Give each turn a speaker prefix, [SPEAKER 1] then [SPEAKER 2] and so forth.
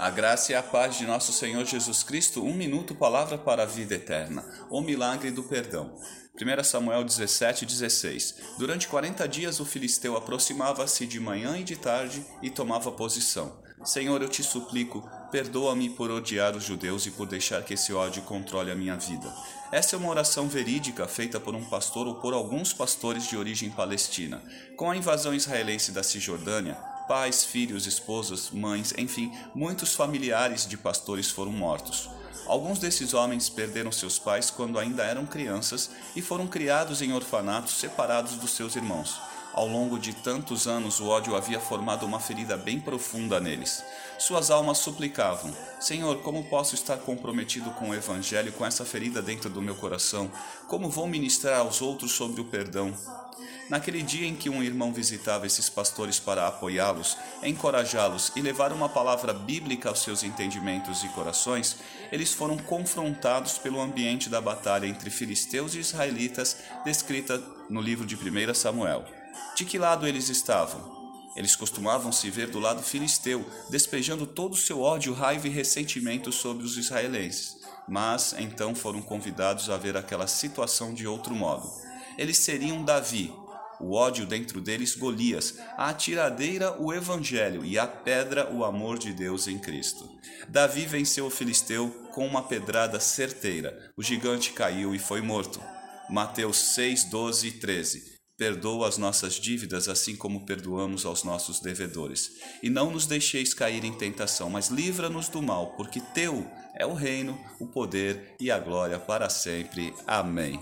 [SPEAKER 1] A graça e a paz de nosso Senhor Jesus Cristo, um minuto, palavra para a vida eterna. O milagre do perdão. 1 Samuel 17, 16. Durante 40 dias o filisteu aproximava-se de manhã e de tarde e tomava posição. Senhor, eu te suplico, perdoa-me por odiar os judeus e por deixar que esse ódio controle a minha vida. Essa é uma oração verídica feita por um pastor ou por alguns pastores de origem palestina. Com a invasão israelense da Cisjordânia, Pais, filhos, esposas, mães, enfim, muitos familiares de pastores foram mortos. Alguns desses homens perderam seus pais quando ainda eram crianças e foram criados em orfanatos separados dos seus irmãos. Ao longo de tantos anos, o ódio havia formado uma ferida bem profunda neles. Suas almas suplicavam: Senhor, como posso estar comprometido com o Evangelho com essa ferida dentro do meu coração? Como vou ministrar aos outros sobre o perdão? Naquele dia em que um irmão visitava esses pastores para apoiá-los, encorajá-los e levar uma palavra bíblica aos seus entendimentos e corações, eles foram confrontados pelo ambiente da batalha entre filisteus e israelitas descrita no livro de 1 Samuel. De que lado eles estavam? Eles costumavam se ver do lado filisteu, despejando todo o seu ódio, raiva e ressentimento sobre os israelenses. Mas então foram convidados a ver aquela situação de outro modo. Eles seriam Davi, o ódio dentro deles Golias, a atiradeira o evangelho e a pedra o amor de Deus em Cristo. Davi venceu o filisteu com uma pedrada certeira. O gigante caiu e foi morto. Mateus 6, 12 e 13. Perdoa as nossas dívidas, assim como perdoamos aos nossos devedores. E não nos deixeis cair em tentação, mas livra-nos do mal, porque teu é o reino, o poder e a glória para sempre. Amém.